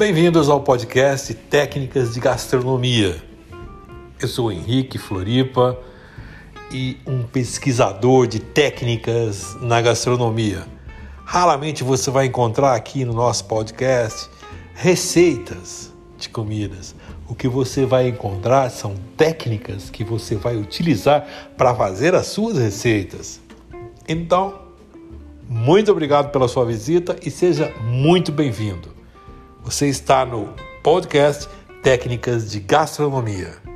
Bem-vindos ao podcast Técnicas de Gastronomia. Eu sou Henrique Floripa e um pesquisador de técnicas na gastronomia. Raramente você vai encontrar aqui no nosso podcast receitas de comidas. O que você vai encontrar são técnicas que você vai utilizar para fazer as suas receitas. Então, muito obrigado pela sua visita e seja muito bem-vindo. Você está no podcast Técnicas de Gastronomia.